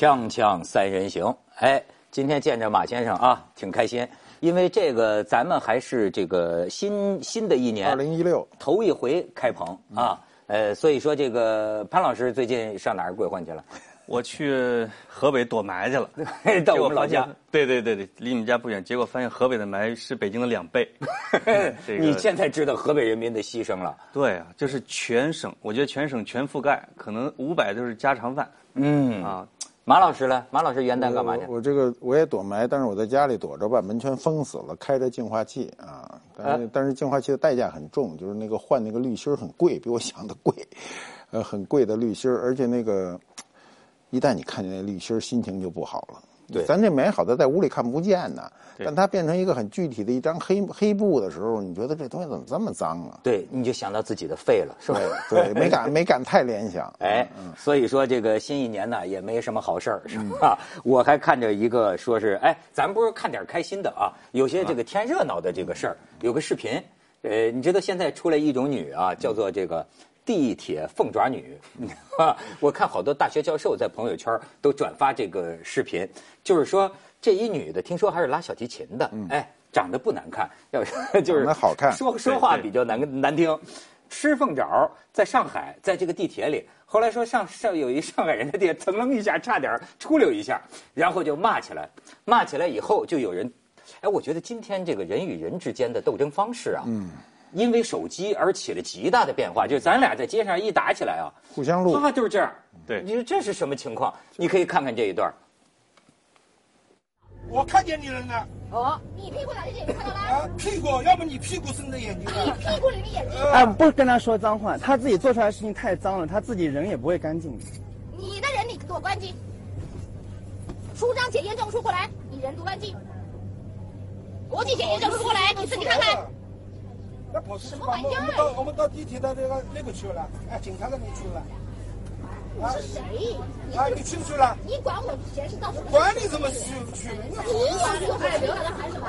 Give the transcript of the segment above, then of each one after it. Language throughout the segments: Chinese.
锵锵三人行，哎，今天见着马先生啊，挺开心，因为这个咱们还是这个新新的一年，二零一六头一回开棚啊，呃，所以说这个潘老师最近上哪儿鬼混去了？我去河北躲埋去了，到我们老家。，对对对对，离你们家不远。结果发现河北的埋是北京的两倍。这个你现在知道河北人民的牺牲了？对啊，就是全省，我觉得全省全覆盖，可能五百都是家常饭嗯，啊。马老师呢？马老师元旦干嘛去我？这个我也躲埋，但是我在家里躲着，把门全封死了，开着净化器啊。但是、但是净化器的代价很重，就是那个换那个滤芯很贵，比我想的贵，呃，很贵的滤芯，而且那个一旦你看见那滤芯，心情就不好了。对咱这美好的在屋里看不见呢，对但它变成一个很具体的一张黑黑布的时候，你觉得这东西怎么这么脏啊？对，你就想到自己的肺了，是吧？对，没敢没敢太联想。哎，所以说这个新一年呢也没什么好事儿，是吧？我还看着一个说是，哎，咱不是看点开心的啊，有些这个天热闹的这个事儿，有个视频，呃，你知道现在出来一种女啊，叫做这个。地铁凤爪女，啊，我看好多大学教授在朋友圈都转发这个视频，就是说这一女的，听说还是拉小提琴的，哎，长得不难看，要是 就是好看说说话比较难难听。吃凤爪在上海，在这个地铁里，后来说上上有一上海人的地铁，噌楞一下差点出溜一下，然后就骂起来，骂起来以后就有人，哎，我觉得今天这个人与人之间的斗争方式啊，嗯，因为手机而起了极大的变化，就是咱俩在街上一打起来啊，互相录，啊就是这样，对你说这是什么情况？你可以看看这一段。我看见你人了哦，你屁股哪里眼睛看到了？啊，屁股，要么你屁股伸着眼睛你。屁股里面眼睛，哎，不跟他说脏话，他自己做出来的事情太脏了，他自己人也不会干净。你的人你给我关机。出张检验证书过来，你人多干净。国际检验证书过来，你自己看看。那跑出去什么吧，我们玩意儿我们到我们到地铁的那个那个去了，哎，警察那里去了。你是谁？你啊，你去不去了？你管我闲事到什么？管你怎么去不去？你管我还留着还是什么？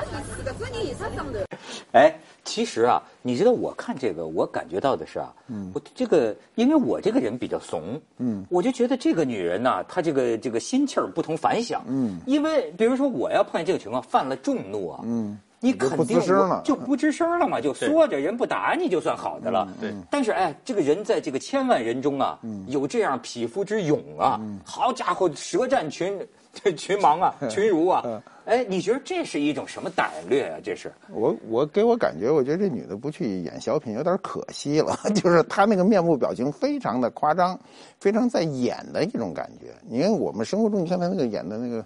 哎，其实啊，你知道我看这个，我感觉到的是啊，嗯我这个因为我这个人比较怂，嗯，我就觉得这个女人呐、她这个这个心气儿不同凡响，嗯，因为比如说我要碰见这个情况，犯了众怒啊，嗯。你肯定就不吱声了嘛，就缩着人不打你就算好的了。对但是哎，这个人在这个千万人中啊，有这样匹夫之勇啊，好家伙，舌战群 群盲啊，群儒啊，哎，你觉得这是一种什么胆略啊？这是？我我给我感觉，我觉得这女的不去演小品有点可惜了，就是她那个面部表情非常的夸张，非常在演的一种感觉。你看我们生活中，你看她那个演的那个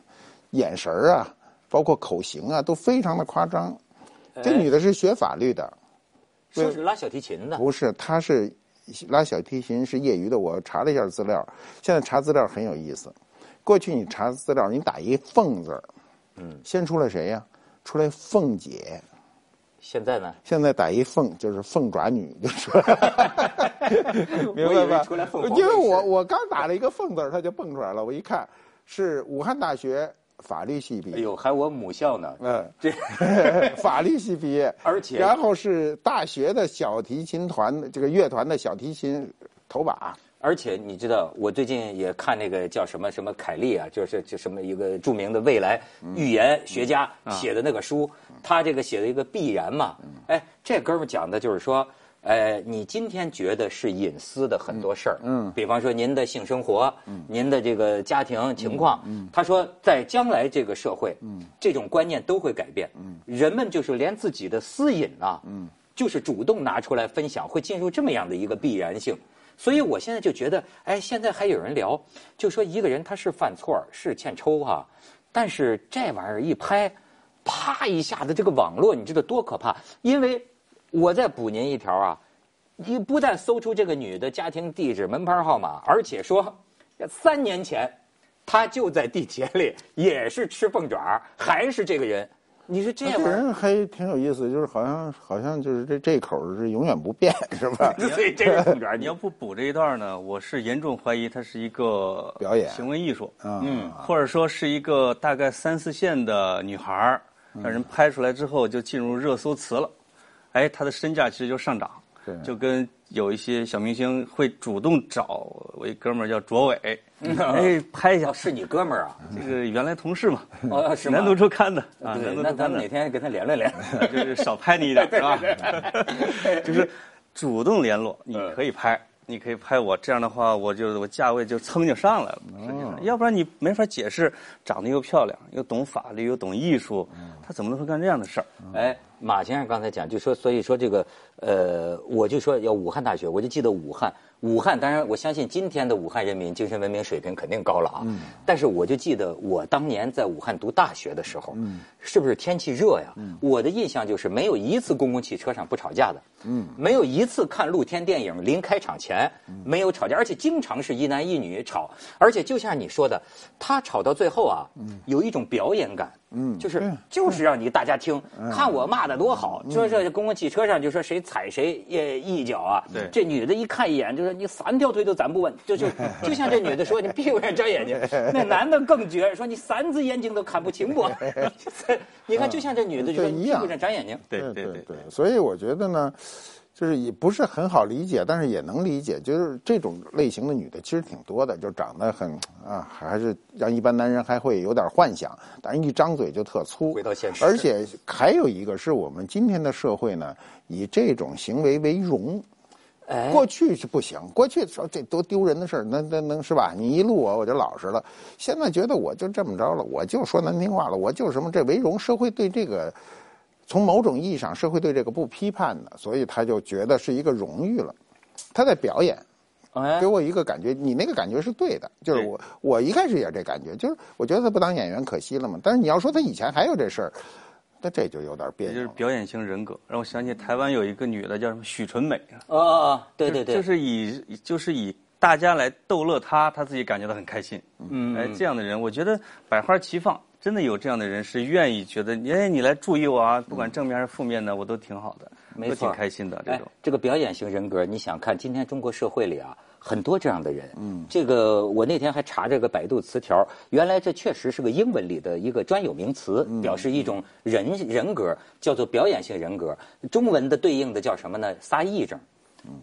眼神儿啊，包括口型啊，都非常的夸张。这女的是学法律的，说是拉小提琴的，不是，她是拉小提琴是业余的。我查了一下资料，现在查资料很有意思。过去你查资料，你打一“凤”字儿，嗯，先出来谁呀、出来凤姐。现在呢？现在打一凤就是凤爪女，就是，明白吧？出来凤因为我我刚打了一个凤字儿，它就蹦出来了。我一看是武汉大学法律系毕业，哎呦，还我母校呢。嗯，这 法律系毕业，而且然后是大学的小提琴团这个乐团的小提琴头把，而且你知道，我最近也看那个叫什么什么凯利啊，就是就什么一个著名的未来预言学家写的那个书，他这个写的一个必然嘛。哎，这哥们儿讲的就是说，呃，你今天觉得是隐私的很多事儿，嗯，比方说您的性生活，嗯，您的这个家庭情况，嗯，他说在将来这个社会，嗯，这种观念都会改变，嗯，人们就是连自己的私隐啊，嗯，就是主动拿出来分享，会进入这么样的一个必然性。所以我现在就觉得，哎，现在还有人聊，就说一个人他是犯错是欠抽哈、但是这玩意儿一拍，啪一下子，这个网络你知道多可怕？因为我再补您一条啊，你不但搜出这个女的家庭地址、门牌号码，而且说三年前她就在地铁里也是吃凤爪，还是这个人。你说这人还挺有意思，就是好像好像就是这这口是永远不变，是吧？所以这个凤爪。你要不补这一段呢，我是严重怀疑它是一个表演行为艺术，嗯，或者说是一个大概三四线的女孩儿，让人拍出来之后就进入热搜词了，哎，他的身价其实就上涨。对就跟有一些小明星会主动找我一哥们儿叫卓伟，哎，拍一下哦，，是你哥们儿啊？这个原来同事嘛，哦，是吗？南都周刊的啊，对，南都周刊的那咱们哪，天跟他联络联络。就是少拍你一点，是吧？就是主动联络，你可以拍，你可以拍我，这样的话，我就我价位就蹭就上来了。实际上，要不然你没法解释，长得又漂亮，又懂法律，又懂艺术，他怎么能会干这样的事儿？哎，马先生刚才讲，就说，所以说这个，呃，我就说要武汉大学，我就记得武汉，武汉，当然我相信今天的武汉人民精神文明水平肯定高了啊。嗯。但是我就记得我当年在武汉读大学的时候，嗯，是不是天气热呀？嗯。我的印象就是没有一次公共汽车上不吵架的，嗯，没有一次看露天电影临开场前没有吵架，而且经常是一男一女吵，而且就像你说的，他吵到最后啊，有一种表演感。嗯，就是就是让你大家听，看我骂的多好。说这公共汽车上就说谁踩谁一一脚啊，对。这女的一看一眼就说你三条腿都站不稳，就就 就像这女的说你闭上长眼睛，那男的更绝，说你三只眼睛都看不清我。你看就像这女的就说闭上长眼睛。对。对对对，所以我觉得呢，就是也不是很好理解，但是也能理解，就是这种类型的女的其实挺多的，就长得很啊，还是让一般男人还会有点幻想，但是一张嘴就特粗。回到现实而且还有一个是我们今天的社会呢，以这种行为为荣。哎，过去是不行，过去说这多丢人的事儿，那那能是吧？你一录我我就老实了。现在觉得我就这么着了，我就说难听话了，我就什么这为荣，社会对这个从某种意义上，社会对这个不批判的，所以他就觉得是一个荣誉了。他在表演，哎给我一个感觉，你那个感觉是对的，就是我我一开始也是这感觉，就是我觉得他不当演员可惜了嘛。但是你要说他以前还有这事儿，那这就有点别扭了。就是表演型人格，让我想起台湾有一个女的叫什么许纯美啊，哦哦，对对对，就是以就是以大家来逗乐她，她自己感觉到很开心。嗯哎，这样的人，我觉得百花齐放，真的有这样的人是愿意觉得，哎，你来注意我啊，不管正面还是负面的，我都挺好的，都没错挺开心的这哎种。，这个表演型人格，你想看今天中国社会里啊，很多这样的人。嗯，这个我那天还查这个百度词条，原来这确实是个英文里的一个专有名词，表示一种人人格，叫做表演性人格。中文的对应的叫什么呢？撒癔症。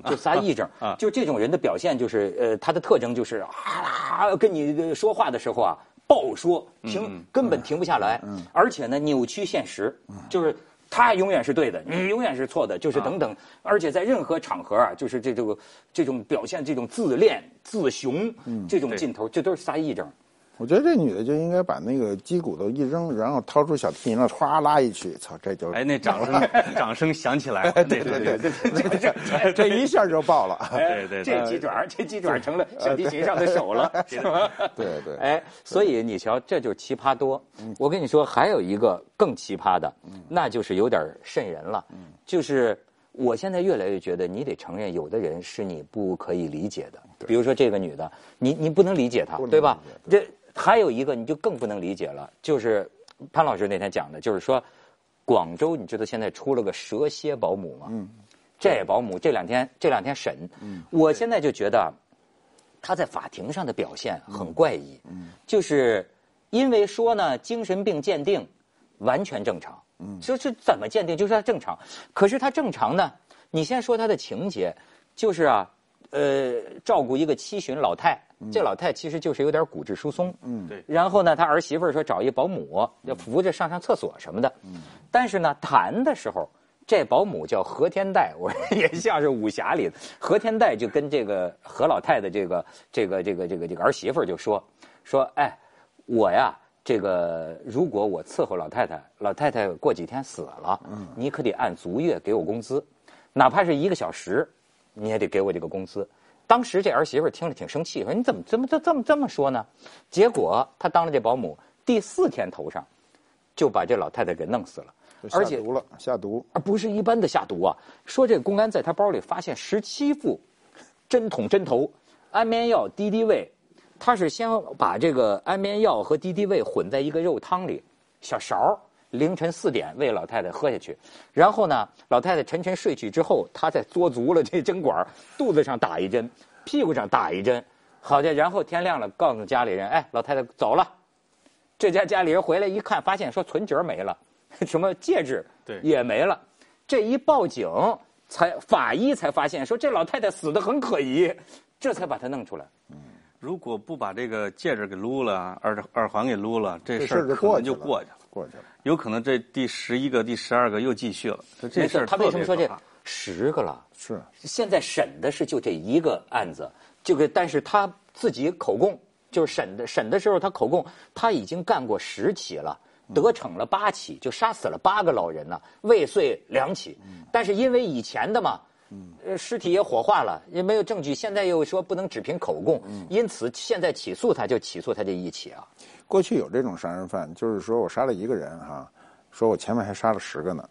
就撒癔症，啊就这种人的表现就是，呃，他的特征就是啊，跟你说话的时候啊，暴说，停，根本停不下来，而且呢，扭曲现实，就是他永远是对的，你永远是错的，就是等等，而且在任何场合啊，就是这种这种表现这种自恋、自雄这种劲头，这都是撒癔症。我觉得这女的就应该把那个鸡骨头一扔，然后掏出小提琴了，歘拉一曲，操，这就哎，那掌声 掌声响起来了，对对对 对，这这一下就爆了。对对这鸡爪，这鸡爪成了小提琴上的手了，是吧？对对哎，所以你瞧，这就是奇葩多。我跟你说，还有一个更奇葩的，那就是有点瘆人了。就是我现在越来越觉得，你得承认，有的人是你不可以理解的。比如说这个女的，你你不能理解她对吧这还有一个你就更不能理解了，就是潘老师那天讲的，就是说广州，你知道现在出了个蛇蝎保姆吗？嗯，这保姆这两天这两天审，我现在就觉得啊他在法庭上的表现很怪异，就是因为说呢，精神病鉴定完全正常，就是怎么鉴定，就是他正常，可是他正常呢，你先说他的情节，就是啊，呃，照顾一个七旬老太，这老太其实就是有点骨质疏松，嗯对。然后呢，他儿媳妇儿说找一保姆，要扶着上上厕所什么的，嗯。但是呢，谈的时候。这保姆叫何天代，我 也像是武侠里的何天代，就跟这个何老太的这个这个这个这个这个儿媳妇儿就说说，哎，我呀，这个如果我伺候老太太，老太太过几天死了，你可得按足月给我工资，哪怕是一个小时，你也得给我这个工资。当时这儿媳妇儿听着挺生气，说你怎么怎么这这么这么说呢？结果她当了这保姆，第四天头上就把这老太太给弄死了，而且下毒了，下毒。而不是一般的下毒啊。说这个公安在他包里发现十七副针筒针头、安眠药、敌敌畏，他是先把这个安眠药和敌敌畏混在一个肉汤里，小勺儿凌晨四点喂老太太喝下去，然后呢，老太太沉沉睡去之后，他再嘬足了这针管，肚子上打一针，屁股上打一针，好的，然后天亮了，告诉家里人，哎，老太太走了。这家家里人回来一看，发现说存折没了，什么戒指对也没了。这一报警，才法医才发现说这老太太死的很可疑，这才把她弄出来。如果不把这个戒指给撸了，耳耳环给撸了，这这事儿可能就过去了。过去了。有可能这第十一个、第十二个又继续了。就这没事，儿他为什么说这十个了？是现在审的是就这一个案子，这个但是他自己口供，就是审的审的时候他口供，他已经干过十起了。得逞了八起，就杀死了八个老人呢，未遂两起。但是因为以前的嘛，呃，尸体也火化了，也没有证据，现在又说不能只凭口供，因此现在起诉他就起诉他这一起啊。过去有这种杀人犯，就是说我杀了一个人哈，说我前面还杀了十个呢，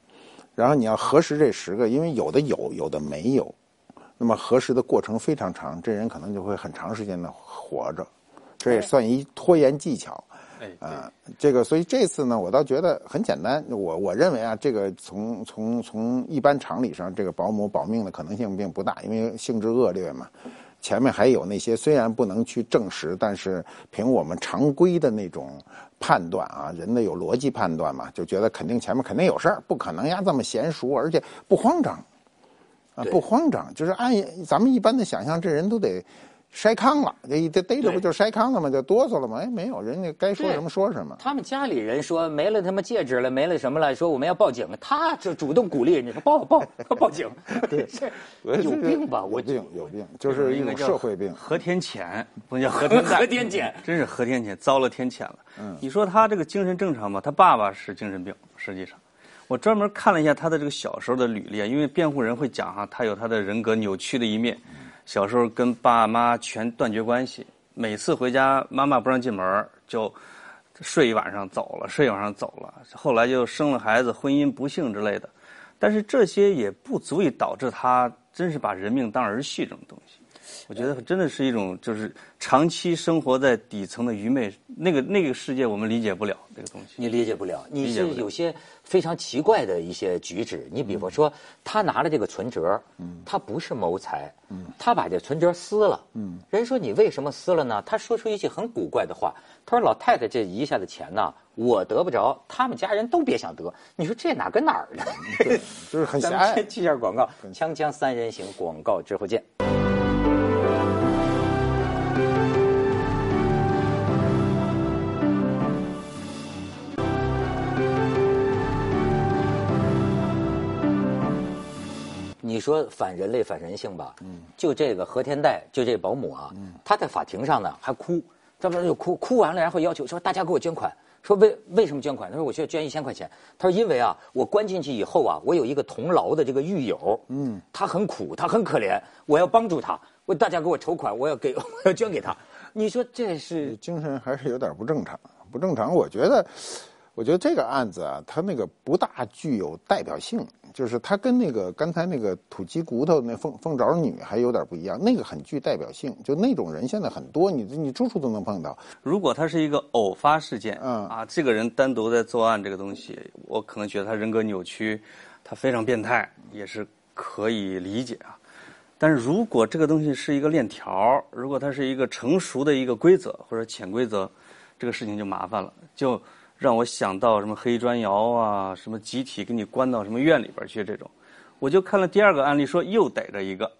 然后你要核实这十个，因为有的有，有的没有，那么核实的过程非常长，这人可能就会很长时间的活着，这也算一拖延技巧。啊，这个，所以这次呢，我倒觉得很简单。我我认为啊，这个从从从一般常理上，这个保姆保命的可能性并不大，因为性质恶劣嘛。前面还有那些虽然不能去证实，但是凭我们常规的那种判断啊，人的有逻辑判断嘛，就觉得肯定前面肯定有事儿，不可能呀这么娴熟，而且不慌张啊，不慌张，就是按咱们一般的想象，这人都得。筛糠了，这一逮逮着不就筛糠了吗？就哆嗦了吗？哎，没有，人家该说什么说什么。他们家里人说没了他妈戒指了，没了什么了，说我们要报警，他就主动鼓励人家说报报 报警，对，有病吧？我有病有病，就是一种社会病。何天谴，不能叫和田和田潜真是何天谴，遭了天谴了。嗯，你说他这个精神正常吗？他爸爸是精神病，实际上，我专门看了一下他的这个小时候的履历，啊，因为辩护人会讲哈，他有他的人格扭曲的一面，小时候跟爸妈全断绝关系，每次回家妈妈不让进门就。睡一晚上走了，睡一晚上走了，后来就生了孩子，婚姻不幸之类的，但是这些也不足以导致他真是把人命当儿戏这种东西。我觉得真的是一种就是长期生活在底层的愚昧，那个那个世界我们理解不了这个东西。你理解不了，你是有些非常奇怪的一些举止。你比方说，他拿了这个存折，他不是谋财，他把这存折撕了。人说你为什么撕了呢？他说出一句很古怪的话，他说老太太这一下的钱呢，我得不着，他们家人都别想得。你说这哪跟哪儿呢？就是很狭咱们隘先。去一下广告，锵锵三人行广告之后见。说反人类、反人性吧？嗯，就这个何天代，就这保姆啊，嗯他在法庭上呢还哭，这不就哭哭完了，然后要求说大家给我捐款，说为为什么捐款？他说我需要捐一千块钱。他说因为啊，我关进去以后啊，我有一个同牢的这个狱友，嗯，他很苦，他很可怜，我要帮助他，我大家给我筹款，我要给 我要捐给他。你说这是精神还是有点不正常。不正常，我觉得，我觉得这个案子啊，它那个不大具有代表性，就是它跟那个刚才那个土鸡骨头那凤凤爪女还有点不一样，那个很具代表性，就那种人现在很多，你你处处都能碰到。如果他是一个偶发事件，嗯啊，这个人单独在作案这个东西，我可能觉得他人格扭曲，他非常变态，也是可以理解啊。但是如果这个东西是一个链条，如果它是一个成熟的一个规则或者潜规则，这个事情就麻烦了，就让我想到什么黑砖窑啊，什么集体给你关到什么院里边去这种。我就看了第二个案例，说又逮着一个，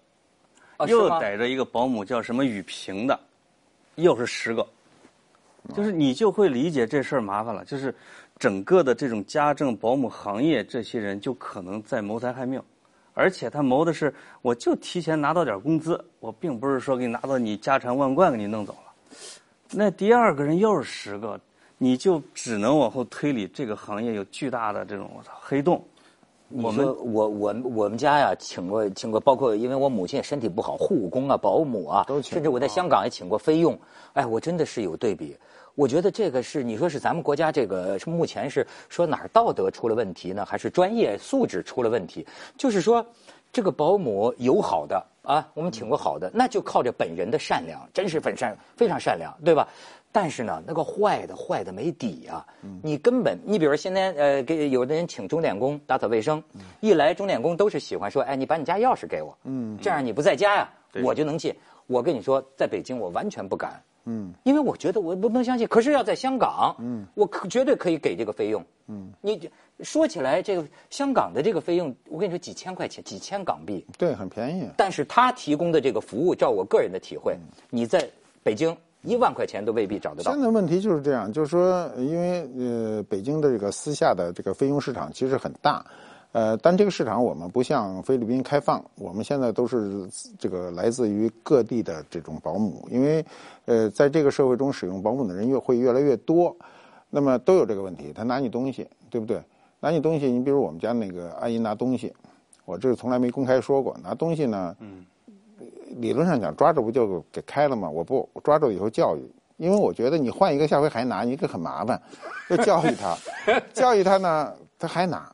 又逮着一个保姆叫什么雨萍的，又是十个，就是你就会理解这事儿麻烦了，就是整个的这种家政保姆行业，这些人就可能在谋财害命，而且他谋的是，我就提前拿到点工资，我并不是说给你拿到你家产万贯给你弄走了。那第二个人又是十个，你就只能往后推理，这个行业有巨大的这种我操黑洞。我们我我我们家呀，请过请过，包括因为我母亲也身体不好，护工啊、保姆啊，都甚至我在香港也请过菲佣。哎，我真的是有对比。我觉得这个是你说是咱们国家这个是目前是说哪儿道德出了问题呢，还是专业素质出了问题？就是说，这个保姆有好的啊，我们请过好的，那就靠着本人的善良，真是很善，非常善良，对吧？但是呢，那个坏的坏的没底啊！你根本，你比如说现在呃，给有的人请钟点工打扫卫生，一来钟点工都是喜欢说，哎，你把你家钥匙给我，嗯，这样你不在家呀，我就能进。我跟你说，在北京我完全不敢，嗯，因为我觉得我不能相信，可是要在香港，嗯，我可绝对可以给这个费用，嗯，你说起来这个香港的这个费用，我跟你说几千块钱，几千港币，对，很便宜。但是他提供的这个服务，照我个人的体会，你在北京一万块钱都未必找得到。现在问题就是这样，就是说，因为呃，北京的这个私下的这个费用市场其实很大。呃，但这个市场我们不像菲律宾开放，我们现在都是这个来自于各地的这种保姆，因为呃，在这个社会中使用保姆的人越会越来越多，那么都有这个问题，他拿你东西，对不对？拿你东西，你比如我们家那个阿姨拿东西，我这个从来没公开说过，拿东西呢，理论上讲抓住不就给开了吗？我不抓住以后教育，因为我觉得你换一个下回还拿，你这很麻烦，要教育他，教育他呢，他还拿。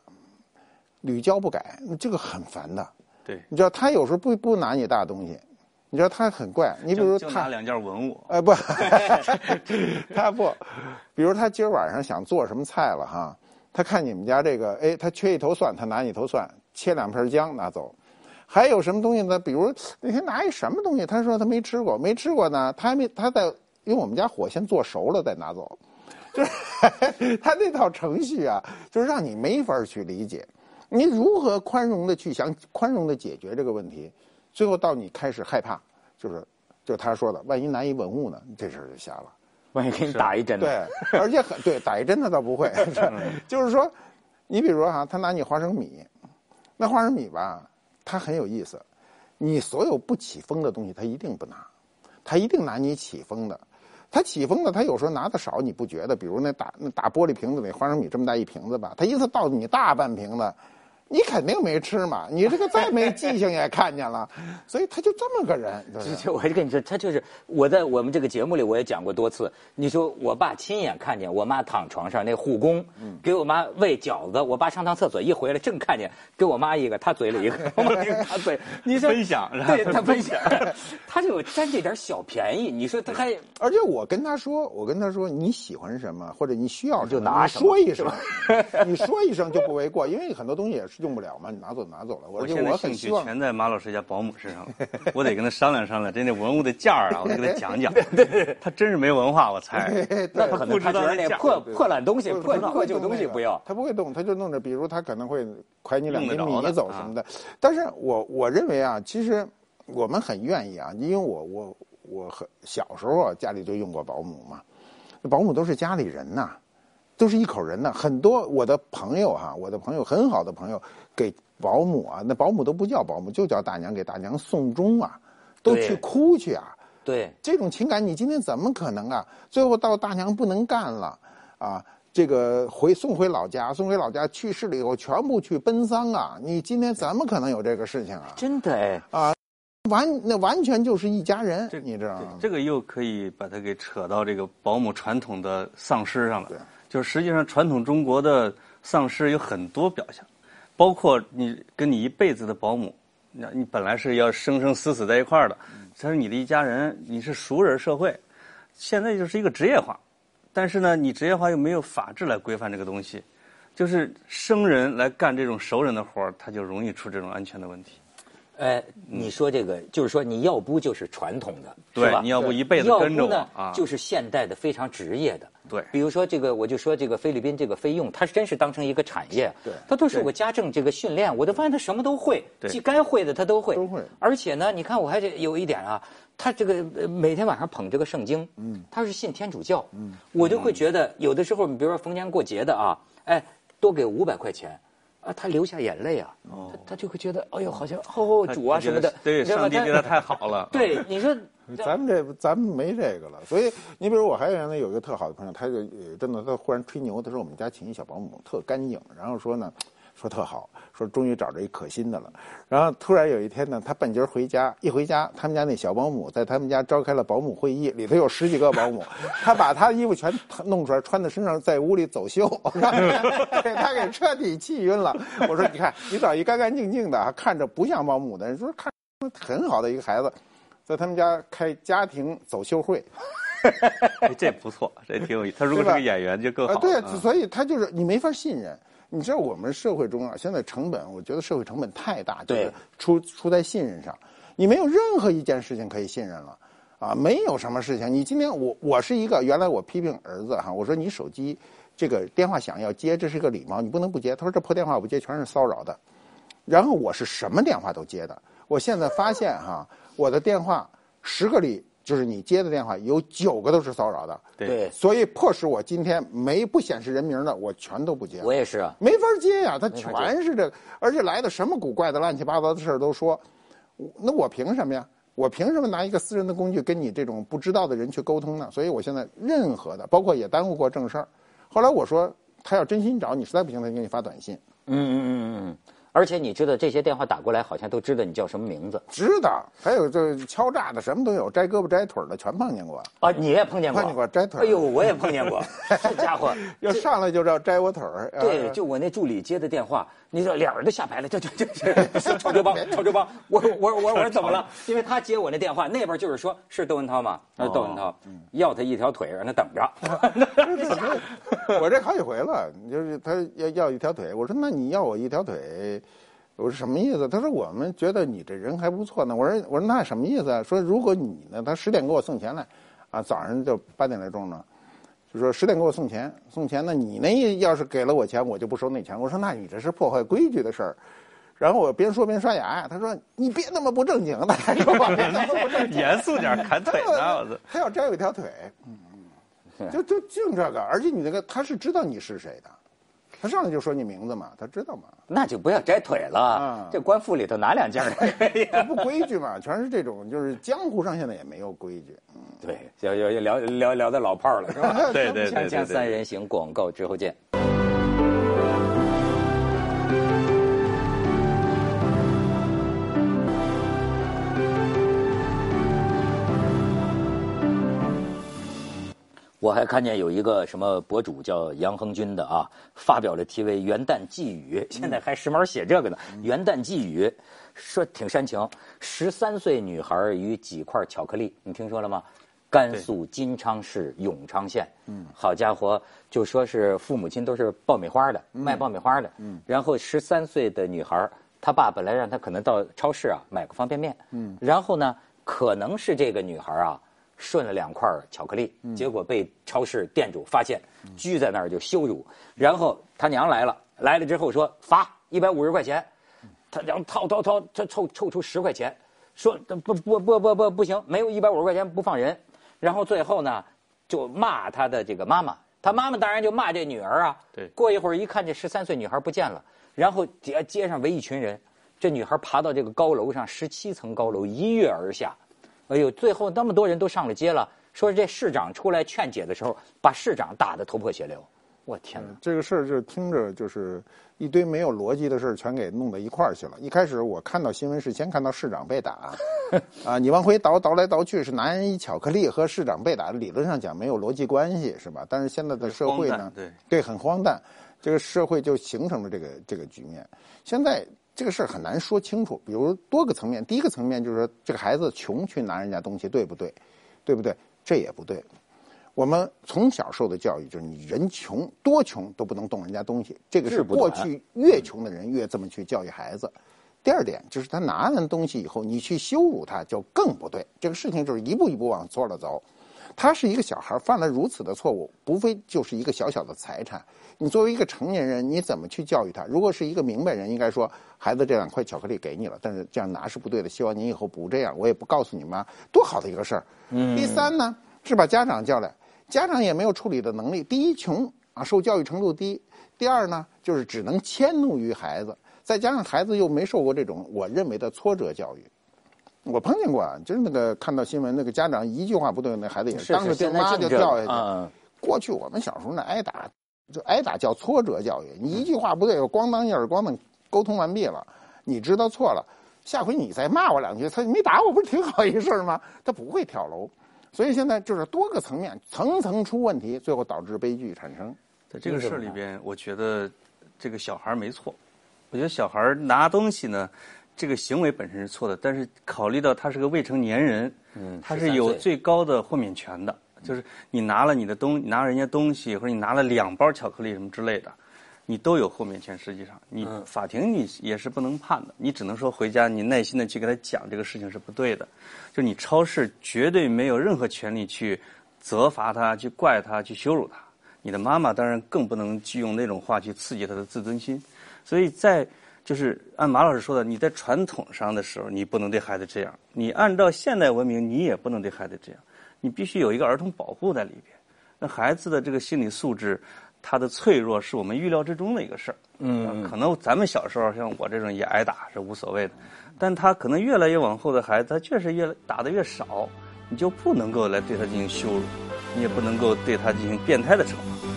屡教不改，这个很烦的。对，你知道他有时候不不拿你大东西，你知道他很怪。你比如他拿两件文物，呃不，他不，比如他今儿晚上想做什么菜了哈，他看你们家这个，哎，他缺一头蒜，他拿一头蒜，切两片姜拿走。还有什么东西呢？比如那天拿一什么东西，他说他没吃过，没吃过呢，他还没他在，因为我们家火先做熟了再拿走，就是他那套程序啊，就是让你没法去理解。你如何宽容的去想宽容的解决这个问题？最后到你开始害怕，就是就他说的，万一拿一文物呢？这事儿就瞎了。万一给你打一针呢？对，而且很对，打一针他倒不会。就是说，你比如说哈，他拿你花生米，那花生米吧，他很有意思。你所有不起风的东西，他一定不拿，他一定拿你起风的。他起风的，他有时候拿的少，你不觉得？比如那大那大玻璃瓶子里花生米这么大一瓶子吧，他一次倒你大半瓶子。你肯定没吃嘛，你这个再没记性也看见了，所以他就这么个人。我就跟你说，他就是我在我们这个节目里我也讲过多次。你说我爸亲眼看见我妈躺床上，那护工给我妈喂饺子，我爸上趟厕所一回来正看见给我妈一个，他嘴里一个，我妈一个他嘴。你说分享，对他分享，他就占这点小便宜。你说他还，而且我跟他说，我跟他说你喜欢什么或者你需要就拿说一声，你说一声就不为过，因为很多东西也是。用不了嘛？你拿走拿走了。我现在兴趣全在马老师家保姆身上了，我得跟他商量商量。这那文物的价儿啊，我得给他讲讲。他真是没文化，我猜。那可能他觉得那破破烂东西、破破旧东西不要。他不会动，他就弄着。比如他可能会快你两斤米走什么的。但是我我认为啊，其实我们很愿意啊，因为我我我很小时候啊，家里就用过保姆嘛。保姆都是家里人呐。都是一口人呢，很多我的朋友哈，我的朋友很好的朋友给保姆啊，那保姆都不叫保姆，就叫大娘给大娘送终啊，都去哭去啊。对，这种情感你今天怎么可能啊？最后到大娘不能干了啊，这个回送回老家，送回老家去世了以后，全部去奔丧啊！你今天怎么可能有这个事情啊？真的哎啊，完那完全就是一家人，你知道吗？这个又可以把它给扯到这个保姆传统的丧尸上了。对。就是实际上，传统中国的丧尸有很多表象，包括你跟你一辈子的保姆，那你本来是要生生死死在一块儿的，他是你的一家人，你是熟人社会，现在就是一个职业化，但是呢，你职业化又没有法制来规范这个东西，就是生人来干这种熟人的活儿，他就容易出这种安全的问题。哎，你说这个就是说，你要不就是传统的，对吧？你要不一辈子跟着我啊，就是现代的非常职业的。对，比如说这个，我就说这个菲律宾这个菲佣，他真是当成一个产业。对，他都是我家政这个训练，我都发现他什么都会，既该会的他都会。都会。而且呢，你看我还有一点啊，他这个每天晚上捧这个圣经，嗯，他是信天主教，嗯，我就会觉得有的时候，你比如说逢年过节的啊，哎，多给五百块钱。啊，他流下眼泪啊，他他就会觉得，哎呦，好像哦主啊什么的，对，上帝对他太好了。对，你说 咱们这咱们没这个了，所以你比如我还原来有一个特好的朋友，他就真的他忽然吹牛，他说我们家请一小保姆特干净，然后说呢。说特好，说终于找着一可心的了。然后突然有一天呢，他半截回家，一回家，他们家那小保姆在他们家召开了保姆会议，里头有十几个保姆，他把他的衣服全弄出来穿在身上，在屋里走秀，给他给彻底气晕了。我说你看，你找一干干净净的，看着不像保姆的人，说看很好的一个孩子，在他们家开家庭走秀会，这不错，这挺有意思。他如果是个演员就更好。对，所以他就是你没法信任。你知道我们社会中啊，现在成本，我觉得社会成本太大，就是出出在信任上，你没有任何一件事情可以信任了，啊，没有什么事情。你今天我我是一个，原来我批评儿子哈，我说你手机这个电话响要接，这是一个礼貌，你不能不接。他说这破电话我不接，全是骚扰的。然后我是什么电话都接的。我现在发现哈，我的电话十个里就是你接的电话有九个都是骚扰的。对，所以迫使我今天没不显示人名的，我全都不接。我也是啊。没法接呀，他全是这个，而且来的什么古怪的、乱七八糟的事儿都说，那我凭什么呀？我凭什么拿一个私人的工具跟你这种不知道的人去沟通呢？所以我现在任何的，包括也耽误过正事儿。后来我说，他要真心找你，实在不行，他就给你发短信。嗯嗯嗯嗯嗯。而且你知道这些电话打过来，好像都知道你叫什么名字。知道，还有这敲诈的，什么都有，摘胳膊摘腿的全碰见过。啊，你也碰见过？碰见过摘腿。哎呦，我也碰见过。这家伙要上来就要摘我腿儿。对，就我那助理接的电话。你说脸儿都吓白了，这这这是臭流帮，臭流帮！我我我我说怎么了？因为他接我那电话，那边就是说是窦文涛吗？是窦文涛，要他一条腿，让他等着。我这好几回了，就是他要要一条腿，我说那你要我一条腿，我说什么意思？他说我们觉得你这人还不错呢。我说我说那什么意思啊？说如果你呢，他十点给我送钱来，啊早上就八点来钟呢。就说十点给我送钱，送钱呢？你那要是给了我钱，我就不收那钱。我说那你这是破坏规矩的事儿。然后我边说边刷牙。他说你别那么不正经的，说别那么不正经，严肃点砍腿呢。他要摘我一条腿，就就净这个。而且你那个他是知道你是谁的。他上来就说你名字嘛，他知道嘛？那就不要摘腿了。这官府里头哪两件儿？不规矩嘛，全是这种，就是江湖上现在也没有规矩。对，要要要聊聊聊到老炮儿了，是吧？对 对对。锵锵三人行，广告之后见。我还看见有一个什么博主叫杨恒军的啊，发表了题为《元旦寄语》，现在还时髦写这个呢。元旦寄语说挺煽情，十三岁女孩与几块巧克力，你听说了吗？甘肃金昌市永昌县，嗯，好家伙，就说是父母亲都是爆米花的，卖爆米花的，嗯，然后十三岁的女孩，她爸本来让她可能到超市啊买个方便面，嗯，然后呢，可能是这个女孩啊。顺了两块巧克力，结果被超市店主发现，拘在那儿就羞辱。然后他娘来了，来了之后说罚一百五十块钱。他娘掏掏掏，他凑凑出十块钱，说不不不不不不行，没有一百五十块钱不放人。然后最后呢，就骂他的这个妈妈，他妈妈当然就骂这女儿啊。对。过一会儿一看这十三岁女孩不见了，然后街街上围一群人，这女孩爬到这个高楼上十七层高楼一跃而下。哎呦，最后那么多人都上了街了，说这市长出来劝解的时候，把市长打得头破血流。我天哪！这个事儿就听着就是一堆没有逻辑的事儿，全给弄到一块儿去了。一开始我看到新闻是先看到市长被打，啊，你往回倒倒来倒去是拿人一巧克力和市长被打，理论上讲没有逻辑关系是吧？但是现在的社会呢，对对，很荒诞，这个社会就形成了这个这个局面。现在。这个事儿很难说清楚，比如多个层面。第一个层面就是说，这个孩子穷去拿人家东西，对不对？对不对？这也不对。我们从小受的教育就是，你人穷多穷都不能动人家东西。这个是过去越穷的人越这么去教育孩子。第二点就是，他拿完东西以后，你去羞辱他，就更不对。这个事情就是一步一步往错了走。他是一个小孩，犯了如此的错误，无非就是一个小小的财产。你作为一个成年人，你怎么去教育他？如果是一个明白人，应该说，孩子，这两块巧克力给你了，但是这样拿是不对的，希望你以后不这样。我也不告诉你妈，多好的一个事儿。嗯。第三呢，是把家长叫来，家长也没有处理的能力。第一，穷啊，受教育程度低；第二呢，就是只能迁怒于孩子，再加上孩子又没受过这种我认为的挫折教育。我碰见过啊，就是那个看到新闻，那个家长一句话不对，那孩子也是当着爹妈就掉下去。过去我们小时候那挨打，就挨打叫挫折教育。你一句话不对，咣当一耳光，沟通完毕了，你知道错了，下回你再骂我两句，他没打我不是挺好一事吗？他不会跳楼。所以现在就是多个层面，层层出问题，最后导致悲剧产生。在这个事儿里边，我觉得这个小孩没错。我觉得小孩拿东西呢。这个行为本身是错的，但是考虑到他是个未成年人，嗯，他是有最高的豁免权的。就是你拿了你的东，拿人家东西，或者你拿了两包巧克力什么之类的，你都有豁免权。实际上，你法庭你也是不能判的，你只能说回家你耐心的去给他讲这个事情是不对的。就你超市绝对没有任何权利去责罚他、去怪他、去羞辱他。你的妈妈当然更不能去用那种话去刺激他的自尊心。所以在就是按马老师说的，你在传统上的时候，你不能对孩子这样；你按照现代文明，你也不能对孩子这样。你必须有一个儿童保护在里边。那孩子的这个心理素质，他的脆弱是我们预料之中的一个事儿。嗯，可能咱们小时候像我这种也挨打是无所谓的，但他可能越来越往后的孩子，他确实越打的越少，你就不能够来对他进行羞辱，你也不能够对他进行变态的惩罚。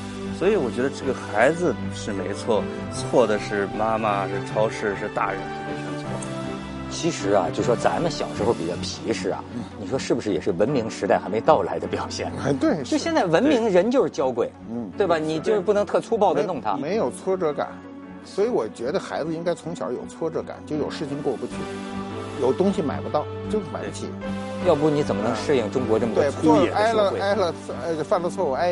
所以我觉得这个孩子是没错，错的是妈妈、是超市、是大人这些全错。其实啊，就说咱们小时候比较皮实啊，你说是不是也是文明时代还没到来的表现？哎，对，就现在文明人就是娇贵，嗯，对吧？你就是不能特粗暴的弄他，没有挫折感，所以我觉得孩子应该从小有挫折感，就有事情过不去，有东西买不到，就是买不起。要不你怎么能适应中国这么个粗野的挨社会？了挨了，呃，犯了错误挨。